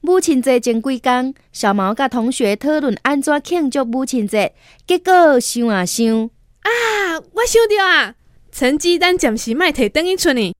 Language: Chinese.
母亲节前几天，小毛甲同学讨论安怎庆祝母亲节，结果想啊想，啊，我想到啊，成绩单暂时卖摕等于出呢。